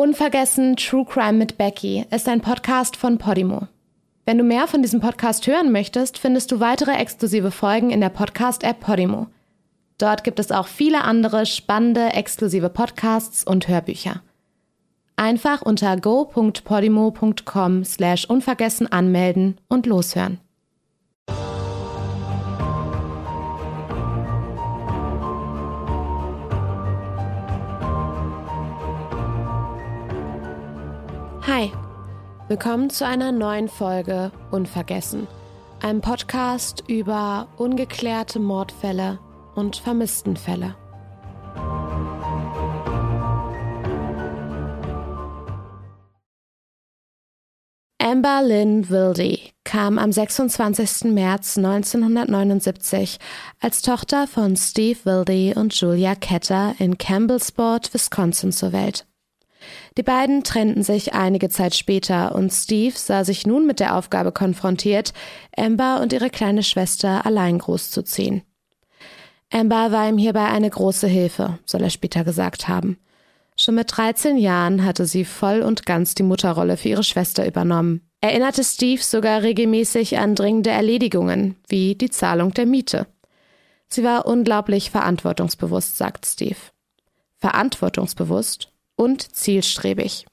Unvergessen True Crime mit Becky ist ein Podcast von Podimo. Wenn du mehr von diesem Podcast hören möchtest, findest du weitere exklusive Folgen in der Podcast-App Podimo. Dort gibt es auch viele andere spannende exklusive Podcasts und Hörbücher. Einfach unter go.podimo.com slash unvergessen anmelden und loshören. Hi, willkommen zu einer neuen Folge Unvergessen, einem Podcast über ungeklärte Mordfälle und Vermisstenfälle. Amber Lynn Wildy kam am 26. März 1979 als Tochter von Steve Wildy und Julia Ketter in Campbellsport, Wisconsin zur Welt. Die beiden trennten sich einige Zeit später und Steve sah sich nun mit der Aufgabe konfrontiert, Amber und ihre kleine Schwester allein großzuziehen. Amber war ihm hierbei eine große Hilfe, soll er später gesagt haben. Schon mit 13 Jahren hatte sie voll und ganz die Mutterrolle für ihre Schwester übernommen. Erinnerte Steve sogar regelmäßig an dringende Erledigungen, wie die Zahlung der Miete. Sie war unglaublich verantwortungsbewusst, sagt Steve. Verantwortungsbewusst und zielstrebig.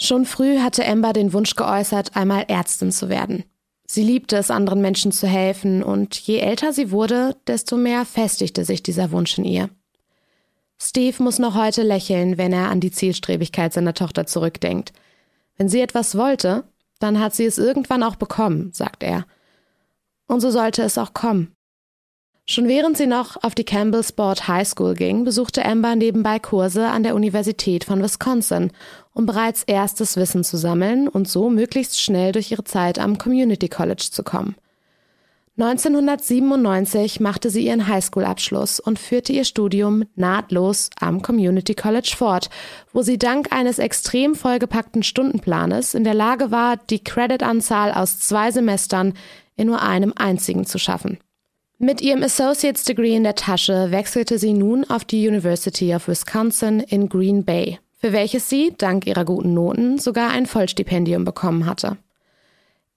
Schon früh hatte Amber den Wunsch geäußert, einmal Ärztin zu werden. Sie liebte es, anderen Menschen zu helfen, und je älter sie wurde, desto mehr festigte sich dieser Wunsch in ihr. Steve muss noch heute lächeln, wenn er an die Zielstrebigkeit seiner Tochter zurückdenkt. Wenn sie etwas wollte, dann hat sie es irgendwann auch bekommen, sagt er. Und so sollte es auch kommen. Schon während sie noch auf die Campbell Sport High School ging, besuchte Amber nebenbei Kurse an der Universität von Wisconsin, um bereits erstes Wissen zu sammeln und so möglichst schnell durch ihre Zeit am Community College zu kommen. 1997 machte sie ihren Highschool-Abschluss und führte ihr Studium nahtlos am Community College fort, wo sie dank eines extrem vollgepackten Stundenplanes in der Lage war, die Creditanzahl aus zwei Semestern in nur einem einzigen zu schaffen. Mit ihrem Associate's Degree in der Tasche wechselte sie nun auf die University of Wisconsin in Green Bay, für welches sie, dank ihrer guten Noten, sogar ein Vollstipendium bekommen hatte.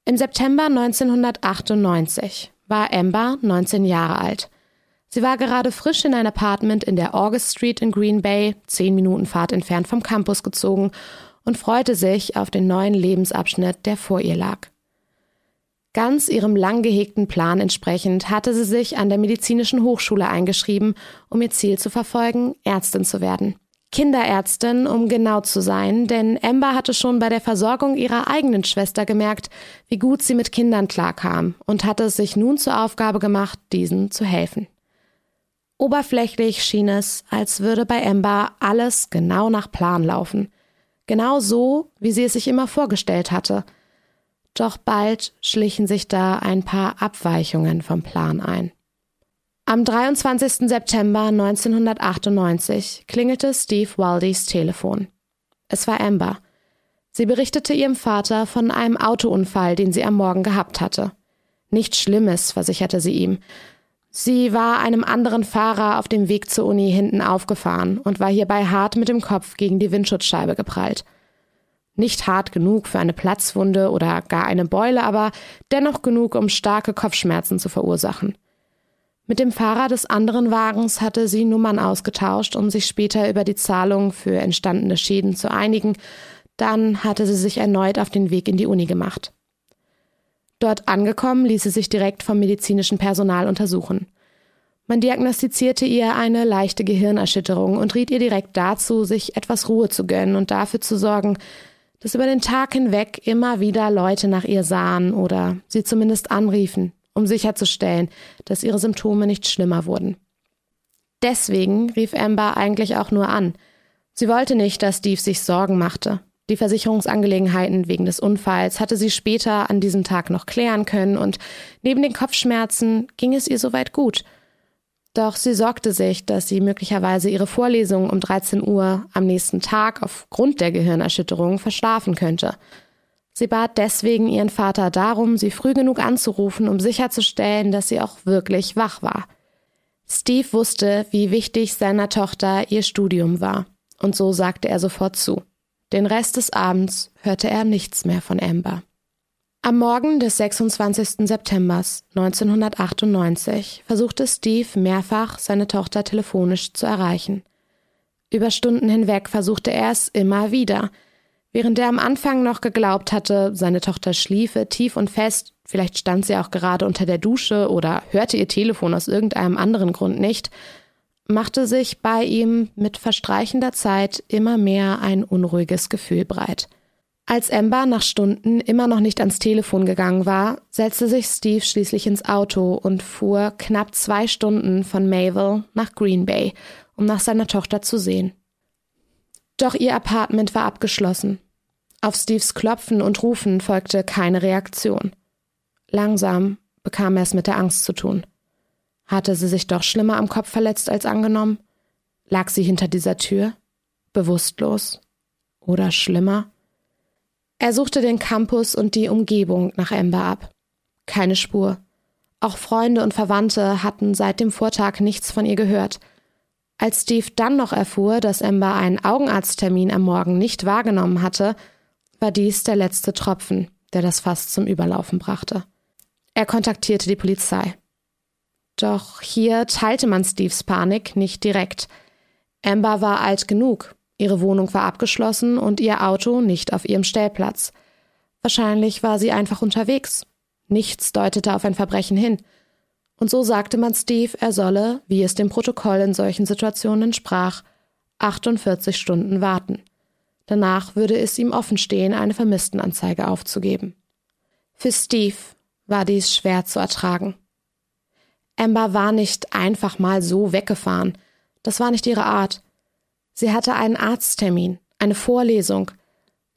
Im September 1998 war Amber 19 Jahre alt. Sie war gerade frisch in ein Apartment in der August Street in Green Bay, zehn Minuten Fahrt entfernt vom Campus gezogen und freute sich auf den neuen Lebensabschnitt, der vor ihr lag. Ganz ihrem lang gehegten Plan entsprechend hatte sie sich an der medizinischen Hochschule eingeschrieben, um ihr Ziel zu verfolgen, Ärztin zu werden. Kinderärztin, um genau zu sein, denn Amber hatte schon bei der Versorgung ihrer eigenen Schwester gemerkt, wie gut sie mit Kindern klarkam und hatte es sich nun zur Aufgabe gemacht, diesen zu helfen. Oberflächlich schien es, als würde bei Amber alles genau nach Plan laufen. Genau so, wie sie es sich immer vorgestellt hatte – doch bald schlichen sich da ein paar Abweichungen vom Plan ein. Am 23. September 1998 klingelte Steve Waldys Telefon. Es war Amber. Sie berichtete ihrem Vater von einem Autounfall, den sie am Morgen gehabt hatte. Nichts Schlimmes, versicherte sie ihm. Sie war einem anderen Fahrer auf dem Weg zur Uni hinten aufgefahren und war hierbei hart mit dem Kopf gegen die Windschutzscheibe geprallt. Nicht hart genug für eine Platzwunde oder gar eine Beule, aber dennoch genug, um starke Kopfschmerzen zu verursachen. Mit dem Fahrer des anderen Wagens hatte sie Nummern ausgetauscht, um sich später über die Zahlung für entstandene Schäden zu einigen. Dann hatte sie sich erneut auf den Weg in die Uni gemacht. Dort angekommen, ließ sie sich direkt vom medizinischen Personal untersuchen. Man diagnostizierte ihr eine leichte Gehirnerschütterung und riet ihr direkt dazu, sich etwas Ruhe zu gönnen und dafür zu sorgen, dass über den Tag hinweg immer wieder Leute nach ihr sahen oder sie zumindest anriefen, um sicherzustellen, dass ihre Symptome nicht schlimmer wurden. Deswegen rief Amber eigentlich auch nur an. Sie wollte nicht, dass Steve sich Sorgen machte. Die Versicherungsangelegenheiten wegen des Unfalls hatte sie später an diesem Tag noch klären können und neben den Kopfschmerzen ging es ihr soweit gut – doch sie sorgte sich, dass sie möglicherweise ihre Vorlesung um 13 Uhr am nächsten Tag aufgrund der Gehirnerschütterung verschlafen könnte. Sie bat deswegen ihren Vater darum, sie früh genug anzurufen, um sicherzustellen, dass sie auch wirklich wach war. Steve wusste, wie wichtig seiner Tochter ihr Studium war, und so sagte er sofort zu. Den Rest des Abends hörte er nichts mehr von Amber. Am Morgen des 26. September 1998 versuchte Steve mehrfach, seine Tochter telefonisch zu erreichen. Über Stunden hinweg versuchte er es immer wieder. Während er am Anfang noch geglaubt hatte, seine Tochter schliefe tief und fest, vielleicht stand sie auch gerade unter der Dusche oder hörte ihr Telefon aus irgendeinem anderen Grund nicht, machte sich bei ihm mit verstreichender Zeit immer mehr ein unruhiges Gefühl breit. Als Amber nach Stunden immer noch nicht ans Telefon gegangen war, setzte sich Steve schließlich ins Auto und fuhr knapp zwei Stunden von Mayville nach Green Bay, um nach seiner Tochter zu sehen. Doch ihr Apartment war abgeschlossen. Auf Steves Klopfen und Rufen folgte keine Reaktion. Langsam bekam er es mit der Angst zu tun. Hatte sie sich doch schlimmer am Kopf verletzt als angenommen? Lag sie hinter dieser Tür? Bewusstlos? Oder schlimmer? Er suchte den Campus und die Umgebung nach Amber ab. Keine Spur. Auch Freunde und Verwandte hatten seit dem Vortag nichts von ihr gehört. Als Steve dann noch erfuhr, dass Amber einen Augenarzttermin am Morgen nicht wahrgenommen hatte, war dies der letzte Tropfen, der das Fass zum Überlaufen brachte. Er kontaktierte die Polizei. Doch hier teilte man Steves Panik nicht direkt. Amber war alt genug, Ihre Wohnung war abgeschlossen und ihr Auto nicht auf ihrem Stellplatz. Wahrscheinlich war sie einfach unterwegs. Nichts deutete auf ein Verbrechen hin. Und so sagte man Steve, er solle, wie es dem Protokoll in solchen Situationen entsprach, 48 Stunden warten. Danach würde es ihm offen stehen, eine Vermisstenanzeige aufzugeben. Für Steve war dies schwer zu ertragen. Amber war nicht einfach mal so weggefahren. Das war nicht ihre Art. Sie hatte einen Arzttermin, eine Vorlesung.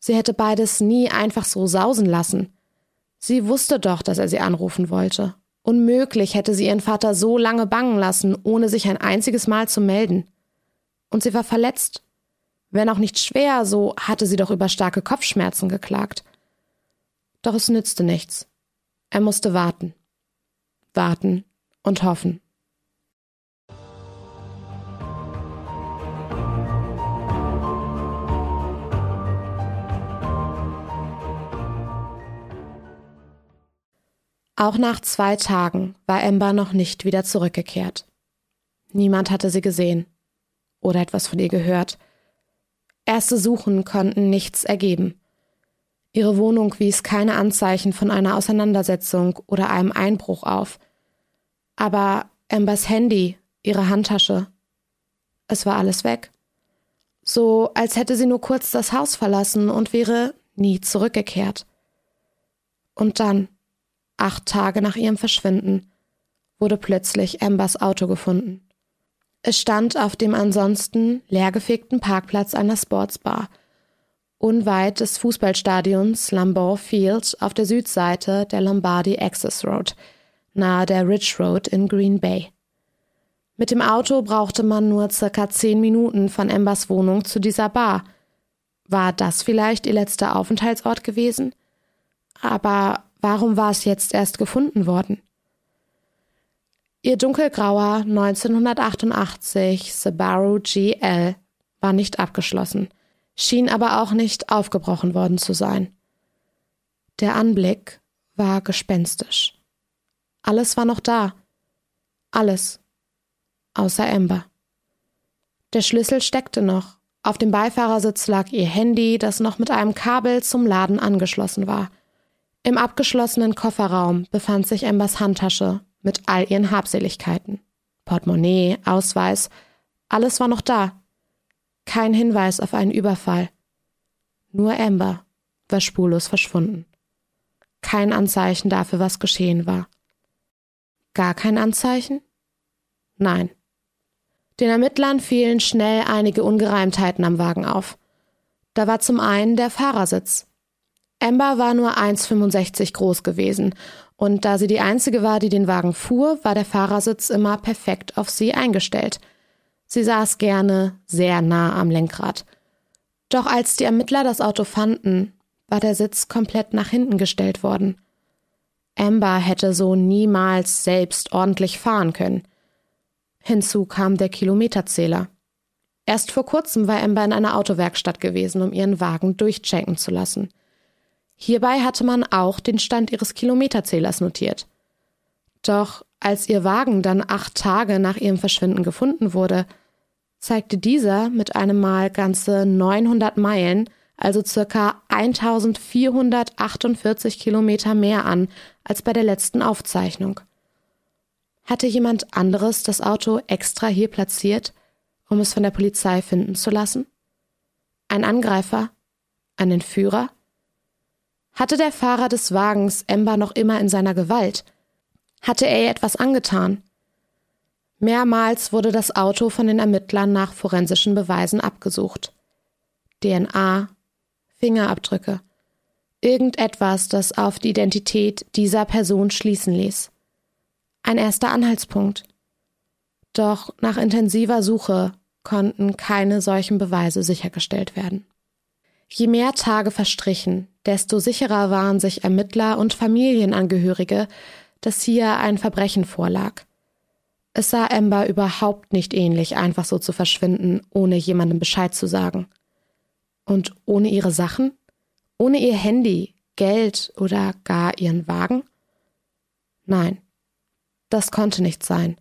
Sie hätte beides nie einfach so sausen lassen. Sie wusste doch, dass er sie anrufen wollte. Unmöglich hätte sie ihren Vater so lange bangen lassen, ohne sich ein einziges Mal zu melden. Und sie war verletzt. Wenn auch nicht schwer, so hatte sie doch über starke Kopfschmerzen geklagt. Doch es nützte nichts. Er musste warten. Warten und hoffen. Auch nach zwei Tagen war Amber noch nicht wieder zurückgekehrt. Niemand hatte sie gesehen oder etwas von ihr gehört. Erste Suchen konnten nichts ergeben. Ihre Wohnung wies keine Anzeichen von einer Auseinandersetzung oder einem Einbruch auf. Aber Ambers Handy, ihre Handtasche, es war alles weg. So als hätte sie nur kurz das Haus verlassen und wäre nie zurückgekehrt. Und dann acht Tage nach ihrem Verschwinden, wurde plötzlich Ambers Auto gefunden. Es stand auf dem ansonsten leergefegten Parkplatz einer Sportsbar, unweit des Fußballstadions Lambeau Field auf der Südseite der Lombardy Access Road, nahe der Ridge Road in Green Bay. Mit dem Auto brauchte man nur circa zehn Minuten von Ambers Wohnung zu dieser Bar. War das vielleicht ihr letzter Aufenthaltsort gewesen? Aber Warum war es jetzt erst gefunden worden? Ihr dunkelgrauer 1988 Subaru GL war nicht abgeschlossen, schien aber auch nicht aufgebrochen worden zu sein. Der Anblick war gespenstisch. Alles war noch da. Alles. Außer Amber. Der Schlüssel steckte noch. Auf dem Beifahrersitz lag ihr Handy, das noch mit einem Kabel zum Laden angeschlossen war. Im abgeschlossenen Kofferraum befand sich Ambers Handtasche mit all ihren Habseligkeiten. Portemonnaie, Ausweis, alles war noch da. Kein Hinweis auf einen Überfall. Nur Amber war spurlos verschwunden. Kein Anzeichen dafür, was geschehen war. Gar kein Anzeichen? Nein. Den Ermittlern fielen schnell einige Ungereimtheiten am Wagen auf. Da war zum einen der Fahrersitz. Amber war nur 1,65 groß gewesen und da sie die einzige war, die den Wagen fuhr, war der Fahrersitz immer perfekt auf sie eingestellt. Sie saß gerne sehr nah am Lenkrad. Doch als die Ermittler das Auto fanden, war der Sitz komplett nach hinten gestellt worden. Amber hätte so niemals selbst ordentlich fahren können. Hinzu kam der Kilometerzähler. Erst vor kurzem war Amber in einer Autowerkstatt gewesen, um ihren Wagen durchchecken zu lassen. Hierbei hatte man auch den Stand ihres Kilometerzählers notiert. Doch als ihr Wagen dann acht Tage nach ihrem Verschwinden gefunden wurde, zeigte dieser mit einem Mal ganze 900 Meilen, also circa 1448 Kilometer mehr an als bei der letzten Aufzeichnung. Hatte jemand anderes das Auto extra hier platziert, um es von der Polizei finden zu lassen? Ein Angreifer? Ein Entführer? Hatte der Fahrer des Wagens Ember noch immer in seiner Gewalt? Hatte er ihr etwas angetan? Mehrmals wurde das Auto von den Ermittlern nach forensischen Beweisen abgesucht. DNA, Fingerabdrücke, irgendetwas, das auf die Identität dieser Person schließen ließ. Ein erster Anhaltspunkt. Doch nach intensiver Suche konnten keine solchen Beweise sichergestellt werden. Je mehr Tage verstrichen, desto sicherer waren sich Ermittler und Familienangehörige, dass hier ein Verbrechen vorlag. Es sah Amber überhaupt nicht ähnlich, einfach so zu verschwinden, ohne jemandem Bescheid zu sagen. Und ohne ihre Sachen? Ohne ihr Handy, Geld oder gar ihren Wagen? Nein, das konnte nicht sein.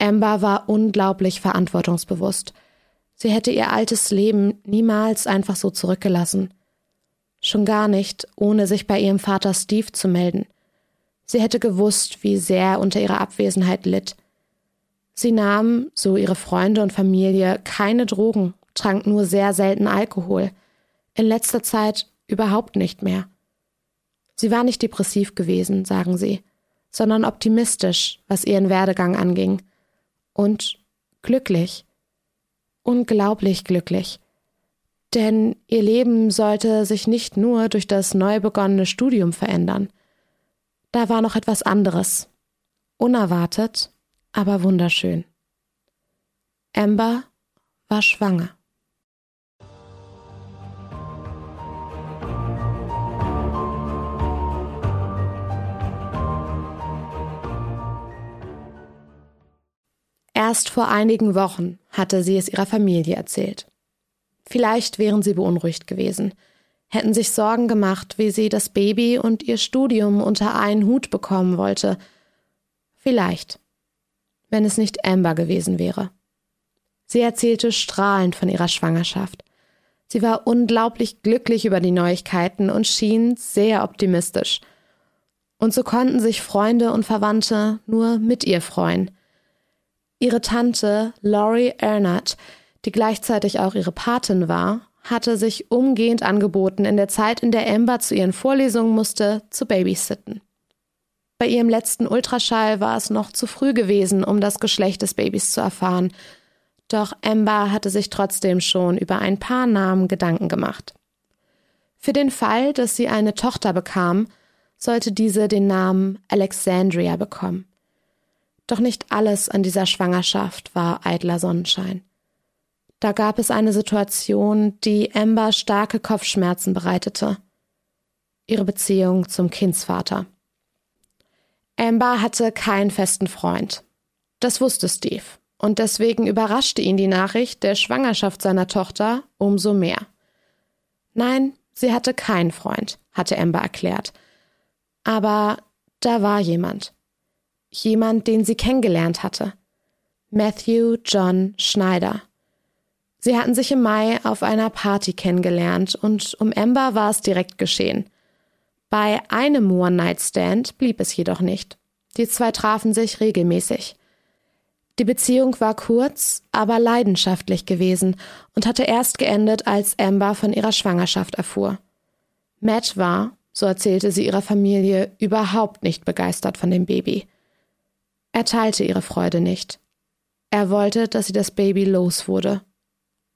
Amber war unglaublich verantwortungsbewusst. Sie hätte ihr altes Leben niemals einfach so zurückgelassen. Schon gar nicht, ohne sich bei ihrem Vater Steve zu melden. Sie hätte gewusst, wie sehr er unter ihrer Abwesenheit litt. Sie nahm, so ihre Freunde und Familie, keine Drogen, trank nur sehr selten Alkohol. In letzter Zeit überhaupt nicht mehr. Sie war nicht depressiv gewesen, sagen sie, sondern optimistisch, was ihren Werdegang anging und glücklich. Unglaublich glücklich. Denn ihr Leben sollte sich nicht nur durch das neu begonnene Studium verändern. Da war noch etwas anderes. Unerwartet, aber wunderschön. Amber war schwanger. Erst vor einigen Wochen hatte sie es ihrer Familie erzählt. Vielleicht wären sie beunruhigt gewesen, hätten sich Sorgen gemacht, wie sie das Baby und ihr Studium unter einen Hut bekommen wollte. Vielleicht, wenn es nicht Amber gewesen wäre. Sie erzählte strahlend von ihrer Schwangerschaft. Sie war unglaublich glücklich über die Neuigkeiten und schien sehr optimistisch. Und so konnten sich Freunde und Verwandte nur mit ihr freuen. Ihre Tante Laurie Ernert, die gleichzeitig auch ihre Patin war, hatte sich umgehend angeboten, in der Zeit, in der Amber zu ihren Vorlesungen musste, zu babysitten. Bei ihrem letzten Ultraschall war es noch zu früh gewesen, um das Geschlecht des Babys zu erfahren, doch Amber hatte sich trotzdem schon über ein paar Namen Gedanken gemacht. Für den Fall, dass sie eine Tochter bekam, sollte diese den Namen Alexandria bekommen. Doch nicht alles an dieser Schwangerschaft war eitler Sonnenschein. Da gab es eine Situation, die Amber starke Kopfschmerzen bereitete. Ihre Beziehung zum Kindsvater. Amber hatte keinen festen Freund. Das wusste Steve. Und deswegen überraschte ihn die Nachricht der Schwangerschaft seiner Tochter umso mehr. Nein, sie hatte keinen Freund, hatte Amber erklärt. Aber da war jemand jemand, den sie kennengelernt hatte. Matthew John Schneider. Sie hatten sich im Mai auf einer Party kennengelernt und um Amber war es direkt geschehen. Bei einem One-Night-Stand blieb es jedoch nicht. Die zwei trafen sich regelmäßig. Die Beziehung war kurz, aber leidenschaftlich gewesen und hatte erst geendet, als Amber von ihrer Schwangerschaft erfuhr. Matt war, so erzählte sie ihrer Familie, überhaupt nicht begeistert von dem Baby. Er teilte ihre Freude nicht. Er wollte, dass sie das Baby los wurde.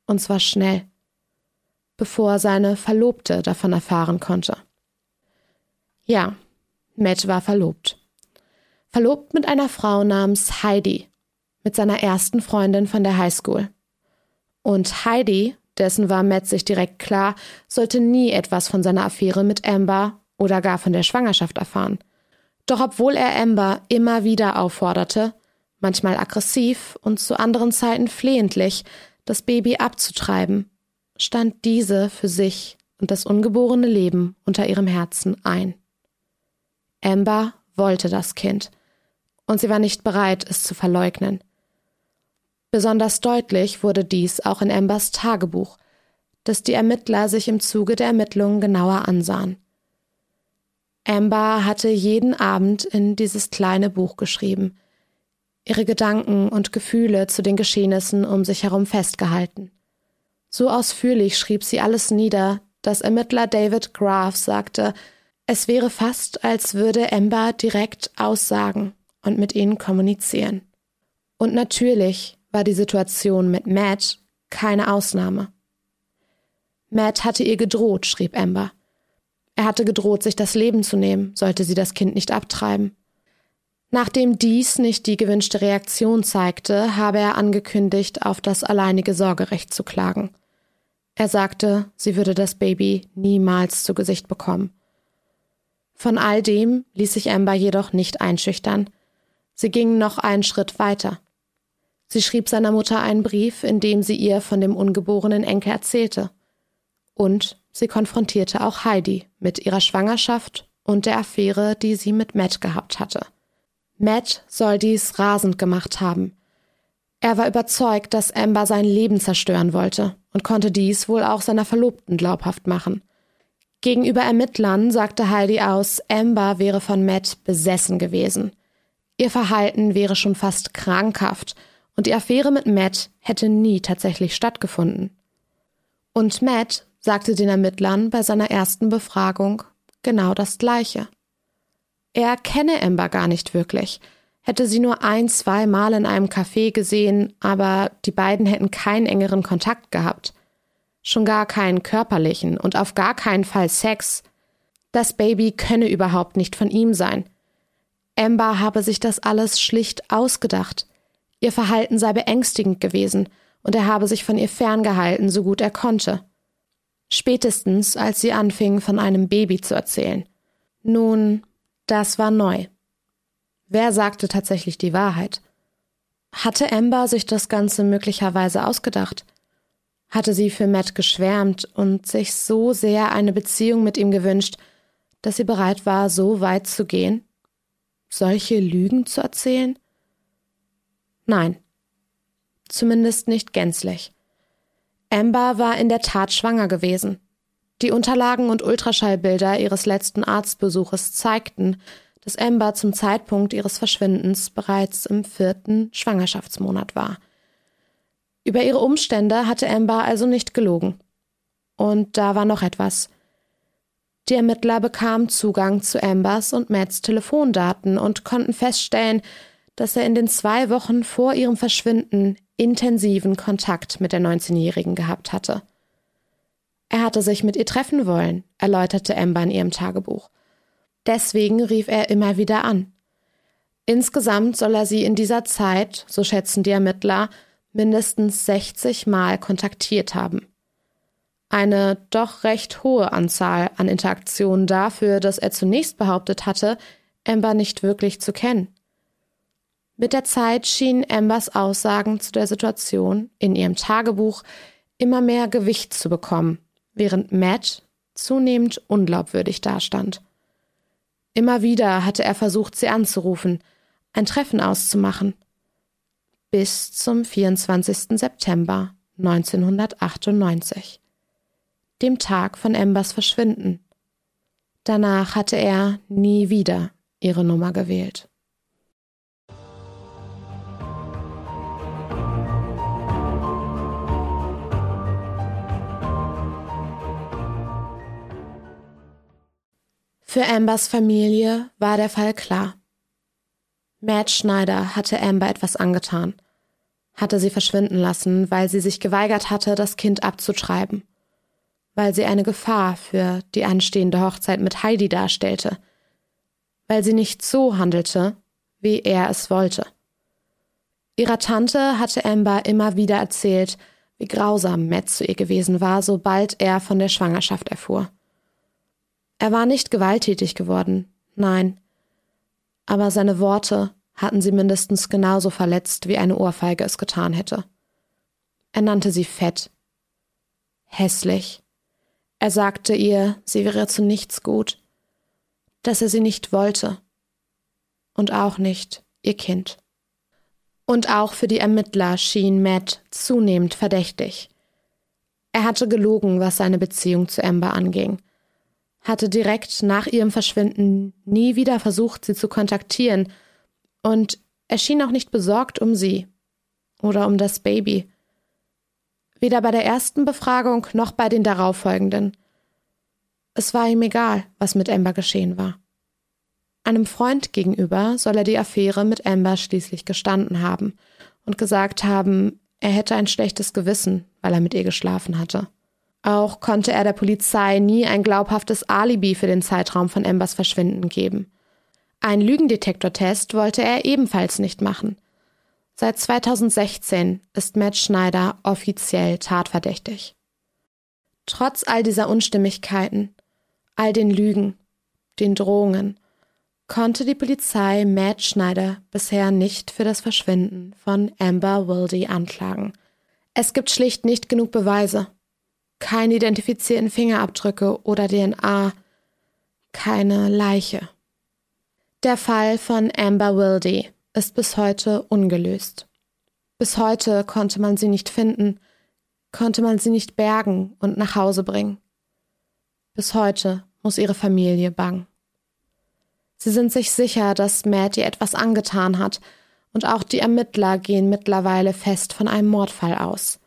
Und zwar schnell, bevor seine Verlobte davon erfahren konnte. Ja, Matt war verlobt. Verlobt mit einer Frau namens Heidi, mit seiner ersten Freundin von der Highschool. Und Heidi, dessen war Matt sich direkt klar, sollte nie etwas von seiner Affäre mit Amber oder gar von der Schwangerschaft erfahren. Doch obwohl er Amber immer wieder aufforderte, manchmal aggressiv und zu anderen Zeiten flehentlich, das Baby abzutreiben, stand diese für sich und das ungeborene Leben unter ihrem Herzen ein. Amber wollte das Kind, und sie war nicht bereit, es zu verleugnen. Besonders deutlich wurde dies auch in Ambers Tagebuch, das die Ermittler sich im Zuge der Ermittlungen genauer ansahen. Amber hatte jeden Abend in dieses kleine Buch geschrieben, ihre Gedanken und Gefühle zu den Geschehnissen um sich herum festgehalten. So ausführlich schrieb sie alles nieder, dass Ermittler David Graf sagte, es wäre fast, als würde Amber direkt aussagen und mit ihnen kommunizieren. Und natürlich war die Situation mit Matt keine Ausnahme. Matt hatte ihr gedroht, schrieb Amber. Er hatte gedroht, sich das Leben zu nehmen, sollte sie das Kind nicht abtreiben. Nachdem dies nicht die gewünschte Reaktion zeigte, habe er angekündigt, auf das alleinige Sorgerecht zu klagen. Er sagte, sie würde das Baby niemals zu Gesicht bekommen. Von all dem ließ sich Amber jedoch nicht einschüchtern. Sie ging noch einen Schritt weiter. Sie schrieb seiner Mutter einen Brief, in dem sie ihr von dem ungeborenen Enkel erzählte. Und sie konfrontierte auch Heidi mit ihrer Schwangerschaft und der Affäre, die sie mit Matt gehabt hatte. Matt soll dies rasend gemacht haben. Er war überzeugt, dass Amber sein Leben zerstören wollte und konnte dies wohl auch seiner Verlobten glaubhaft machen. Gegenüber Ermittlern sagte Heidi aus, Amber wäre von Matt besessen gewesen. Ihr Verhalten wäre schon fast krankhaft und die Affäre mit Matt hätte nie tatsächlich stattgefunden. Und Matt sagte den Ermittlern bei seiner ersten Befragung genau das Gleiche. Er kenne Amber gar nicht wirklich, hätte sie nur ein, zwei Mal in einem Café gesehen, aber die beiden hätten keinen engeren Kontakt gehabt. Schon gar keinen körperlichen und auf gar keinen Fall Sex. Das Baby könne überhaupt nicht von ihm sein. Amber habe sich das alles schlicht ausgedacht. Ihr Verhalten sei beängstigend gewesen und er habe sich von ihr ferngehalten, so gut er konnte. Spätestens, als sie anfing, von einem Baby zu erzählen. Nun, das war neu. Wer sagte tatsächlich die Wahrheit? Hatte Amber sich das Ganze möglicherweise ausgedacht? Hatte sie für Matt geschwärmt und sich so sehr eine Beziehung mit ihm gewünscht, dass sie bereit war, so weit zu gehen? Solche Lügen zu erzählen? Nein. Zumindest nicht gänzlich. Amber war in der Tat schwanger gewesen. Die Unterlagen und Ultraschallbilder ihres letzten Arztbesuches zeigten, dass Amber zum Zeitpunkt ihres Verschwindens bereits im vierten Schwangerschaftsmonat war. Über ihre Umstände hatte Amber also nicht gelogen. Und da war noch etwas. Die Ermittler bekamen Zugang zu Ambers und Matts Telefondaten und konnten feststellen, dass er in den zwei Wochen vor ihrem Verschwinden intensiven Kontakt mit der 19-Jährigen gehabt hatte. Er hatte sich mit ihr treffen wollen, erläuterte Amber in ihrem Tagebuch. Deswegen rief er immer wieder an. Insgesamt soll er sie in dieser Zeit, so schätzen die Ermittler, mindestens 60 Mal kontaktiert haben. Eine doch recht hohe Anzahl an Interaktionen dafür, dass er zunächst behauptet hatte, Amber nicht wirklich zu kennen. Mit der Zeit schienen Ambers Aussagen zu der Situation in ihrem Tagebuch immer mehr Gewicht zu bekommen während Matt zunehmend unglaubwürdig dastand. Immer wieder hatte er versucht, sie anzurufen, ein Treffen auszumachen. Bis zum 24. September 1998, dem Tag von Embers Verschwinden. Danach hatte er nie wieder ihre Nummer gewählt. Für Ambers Familie war der Fall klar. Matt Schneider hatte Amber etwas angetan, hatte sie verschwinden lassen, weil sie sich geweigert hatte, das Kind abzutreiben, weil sie eine Gefahr für die anstehende Hochzeit mit Heidi darstellte, weil sie nicht so handelte, wie er es wollte. Ihrer Tante hatte Amber immer wieder erzählt, wie grausam Matt zu ihr gewesen war, sobald er von der Schwangerschaft erfuhr. Er war nicht gewalttätig geworden, nein. Aber seine Worte hatten sie mindestens genauso verletzt, wie eine Ohrfeige es getan hätte. Er nannte sie fett. Hässlich. Er sagte ihr, sie wäre zu nichts gut, dass er sie nicht wollte. Und auch nicht ihr Kind. Und auch für die Ermittler schien Matt zunehmend verdächtig. Er hatte gelogen, was seine Beziehung zu Amber anging, hatte direkt nach ihrem Verschwinden nie wieder versucht, sie zu kontaktieren, und er schien auch nicht besorgt um sie oder um das Baby. Weder bei der ersten Befragung noch bei den darauffolgenden. Es war ihm egal, was mit Amber geschehen war. Einem Freund gegenüber soll er die Affäre mit Amber schließlich gestanden haben und gesagt haben, er hätte ein schlechtes Gewissen, weil er mit ihr geschlafen hatte. Auch konnte er der Polizei nie ein glaubhaftes Alibi für den Zeitraum von Ambers Verschwinden geben. Ein Lügendetektortest wollte er ebenfalls nicht machen. Seit 2016 ist Matt Schneider offiziell tatverdächtig. Trotz all dieser Unstimmigkeiten, all den Lügen, den Drohungen, konnte die Polizei Matt Schneider bisher nicht für das Verschwinden von Amber Wildy anklagen. Es gibt schlicht nicht genug Beweise. Keine identifizierten Fingerabdrücke oder DNA. Keine Leiche. Der Fall von Amber Wildy ist bis heute ungelöst. Bis heute konnte man sie nicht finden, konnte man sie nicht bergen und nach Hause bringen. Bis heute muss ihre Familie bangen. Sie sind sich sicher, dass Matt ihr etwas angetan hat, und auch die Ermittler gehen mittlerweile fest von einem Mordfall aus.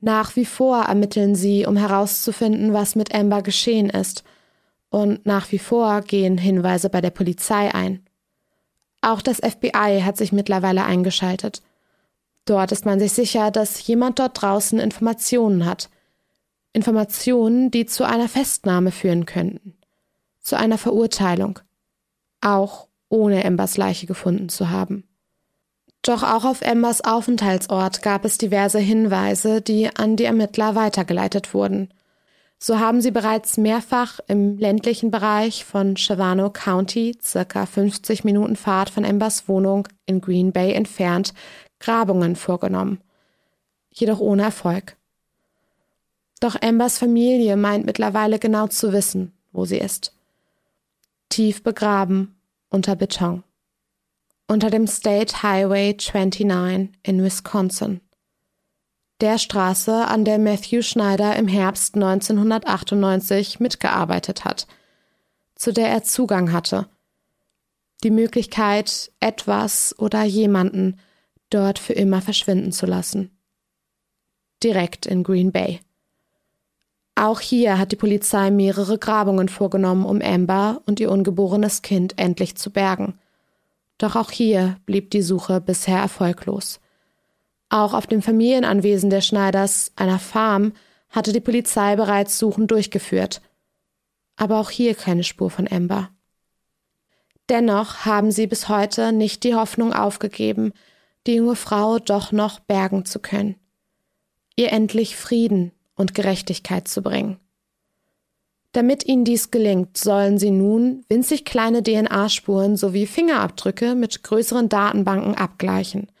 Nach wie vor ermitteln sie, um herauszufinden, was mit Amber geschehen ist, und nach wie vor gehen Hinweise bei der Polizei ein. Auch das FBI hat sich mittlerweile eingeschaltet. Dort ist man sich sicher, dass jemand dort draußen Informationen hat. Informationen, die zu einer Festnahme führen könnten. Zu einer Verurteilung. Auch ohne Embers Leiche gefunden zu haben. Doch auch auf Embers Aufenthaltsort gab es diverse Hinweise, die an die Ermittler weitergeleitet wurden. So haben sie bereits mehrfach im ländlichen Bereich von Shavano County, circa 50 Minuten Fahrt von Embers Wohnung in Green Bay entfernt, Grabungen vorgenommen. Jedoch ohne Erfolg. Doch Ambers Familie meint mittlerweile genau zu wissen, wo sie ist. Tief begraben unter Beton. Unter dem State Highway 29 in Wisconsin der Straße, an der Matthew Schneider im Herbst 1998 mitgearbeitet hat, zu der er Zugang hatte. Die Möglichkeit, etwas oder jemanden dort für immer verschwinden zu lassen. Direkt in Green Bay. Auch hier hat die Polizei mehrere Grabungen vorgenommen, um Amber und ihr ungeborenes Kind endlich zu bergen. Doch auch hier blieb die Suche bisher erfolglos. Auch auf dem Familienanwesen der Schneiders, einer Farm, hatte die Polizei bereits Suchen durchgeführt. Aber auch hier keine Spur von Amber. Dennoch haben sie bis heute nicht die Hoffnung aufgegeben, die junge Frau doch noch bergen zu können, ihr endlich Frieden und Gerechtigkeit zu bringen. Damit ihnen dies gelingt, sollen sie nun winzig kleine DNA-Spuren sowie Fingerabdrücke mit größeren Datenbanken abgleichen –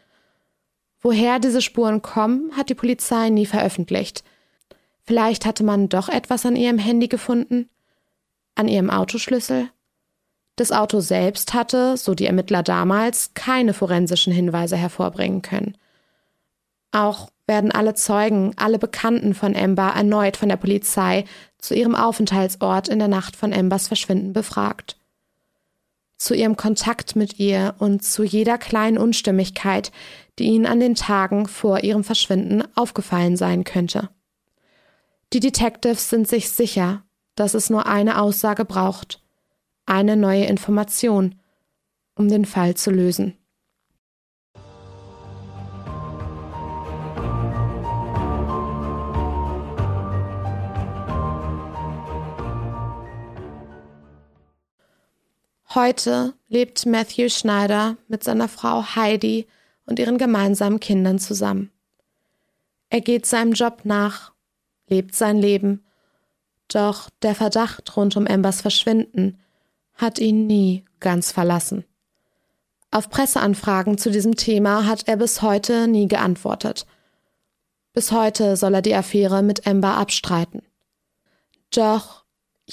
Woher diese Spuren kommen, hat die Polizei nie veröffentlicht. Vielleicht hatte man doch etwas an ihrem Handy gefunden? An ihrem Autoschlüssel? Das Auto selbst hatte, so die Ermittler damals, keine forensischen Hinweise hervorbringen können. Auch werden alle Zeugen, alle Bekannten von Amber erneut von der Polizei zu ihrem Aufenthaltsort in der Nacht von Ambers Verschwinden befragt zu ihrem Kontakt mit ihr und zu jeder kleinen Unstimmigkeit, die ihnen an den Tagen vor ihrem Verschwinden aufgefallen sein könnte. Die Detectives sind sich sicher, dass es nur eine Aussage braucht, eine neue Information, um den Fall zu lösen. Heute lebt Matthew Schneider mit seiner Frau Heidi und ihren gemeinsamen Kindern zusammen. Er geht seinem Job nach, lebt sein Leben, doch der Verdacht rund um Ambers Verschwinden hat ihn nie ganz verlassen. Auf Presseanfragen zu diesem Thema hat er bis heute nie geantwortet. Bis heute soll er die Affäre mit Amber abstreiten. Doch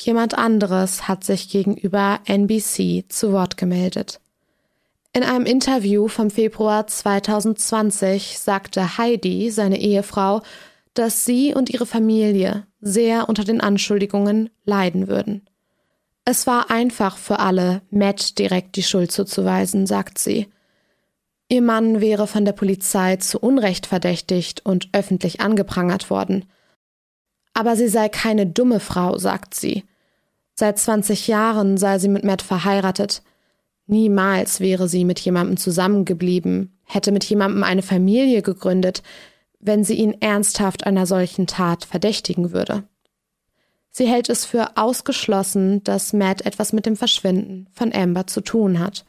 jemand anderes hat sich gegenüber NBC zu Wort gemeldet. In einem Interview vom Februar 2020 sagte Heidi, seine Ehefrau, dass sie und ihre Familie sehr unter den Anschuldigungen leiden würden. Es war einfach für alle, Matt direkt die Schuld zuzuweisen, sagt sie. Ihr Mann wäre von der Polizei zu Unrecht verdächtigt und öffentlich angeprangert worden. Aber sie sei keine dumme Frau, sagt sie. Seit 20 Jahren sei sie mit Matt verheiratet. Niemals wäre sie mit jemandem zusammengeblieben, hätte mit jemandem eine Familie gegründet, wenn sie ihn ernsthaft einer solchen Tat verdächtigen würde. Sie hält es für ausgeschlossen, dass Matt etwas mit dem Verschwinden von Amber zu tun hat.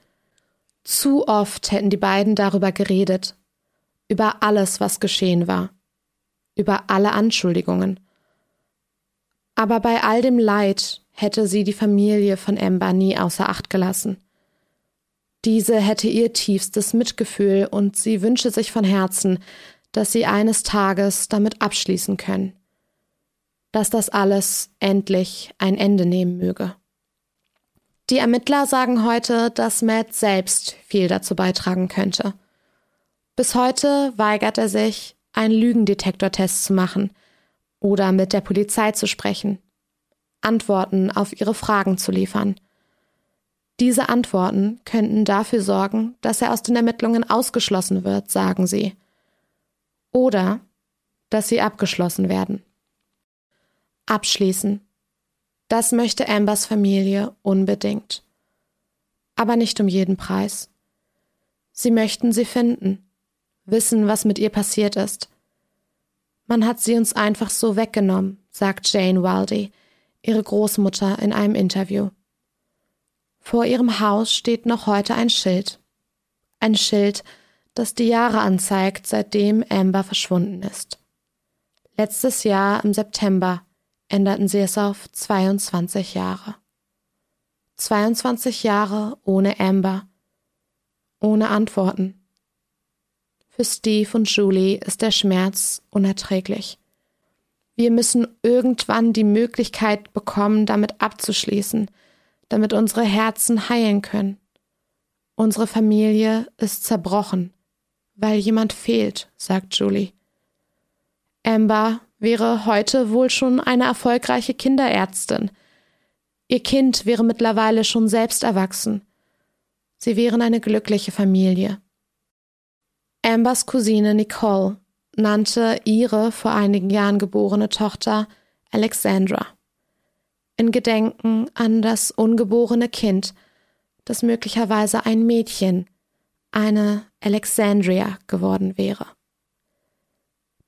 Zu oft hätten die beiden darüber geredet, über alles, was geschehen war, über alle Anschuldigungen. Aber bei all dem Leid hätte sie die Familie von Amber nie außer Acht gelassen. Diese hätte ihr tiefstes Mitgefühl und sie wünsche sich von Herzen, dass sie eines Tages damit abschließen können, dass das alles endlich ein Ende nehmen möge. Die Ermittler sagen heute, dass Matt selbst viel dazu beitragen könnte. Bis heute weigert er sich, einen Lügendetektortest zu machen oder mit der Polizei zu sprechen, Antworten auf ihre Fragen zu liefern. Diese Antworten könnten dafür sorgen, dass er aus den Ermittlungen ausgeschlossen wird, sagen sie. Oder dass sie abgeschlossen werden. Abschließen. Das möchte Ambers Familie unbedingt. Aber nicht um jeden Preis. Sie möchten sie finden, wissen, was mit ihr passiert ist. Man hat sie uns einfach so weggenommen, sagt Jane Waldy, ihre Großmutter in einem Interview. Vor ihrem Haus steht noch heute ein Schild. Ein Schild, das die Jahre anzeigt, seitdem Amber verschwunden ist. Letztes Jahr im September änderten sie es auf 22 Jahre. 22 Jahre ohne Amber, ohne Antworten. Für Steve und Julie ist der Schmerz unerträglich. Wir müssen irgendwann die Möglichkeit bekommen, damit abzuschließen, damit unsere Herzen heilen können. Unsere Familie ist zerbrochen, weil jemand fehlt, sagt Julie. Amber wäre heute wohl schon eine erfolgreiche Kinderärztin. Ihr Kind wäre mittlerweile schon selbst erwachsen. Sie wären eine glückliche Familie. Ambers Cousine Nicole nannte ihre vor einigen Jahren geborene Tochter Alexandra. In Gedenken an das ungeborene Kind, das möglicherweise ein Mädchen, eine Alexandria geworden wäre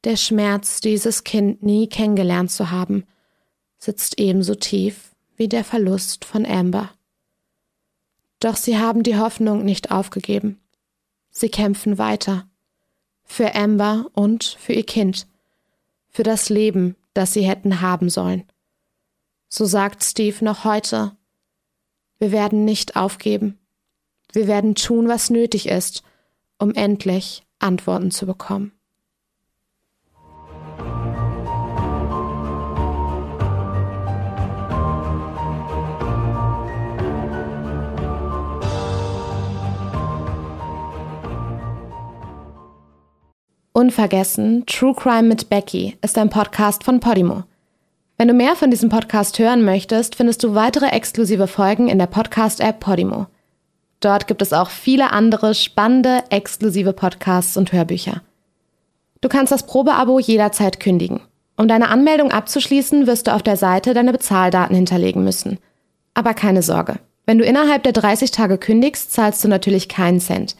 der Schmerz, dieses Kind nie kennengelernt zu haben, sitzt ebenso tief wie der Verlust von Amber. Doch sie haben die Hoffnung nicht aufgegeben. Sie kämpfen weiter. Für Amber und für ihr Kind. Für das Leben, das sie hätten haben sollen. So sagt Steve noch heute. Wir werden nicht aufgeben. Wir werden tun, was nötig ist, um endlich Antworten zu bekommen. Unvergessen, True Crime mit Becky ist ein Podcast von Podimo. Wenn du mehr von diesem Podcast hören möchtest, findest du weitere exklusive Folgen in der Podcast-App Podimo. Dort gibt es auch viele andere spannende, exklusive Podcasts und Hörbücher. Du kannst das Probeabo jederzeit kündigen. Um deine Anmeldung abzuschließen, wirst du auf der Seite deine Bezahldaten hinterlegen müssen. Aber keine Sorge. Wenn du innerhalb der 30 Tage kündigst, zahlst du natürlich keinen Cent –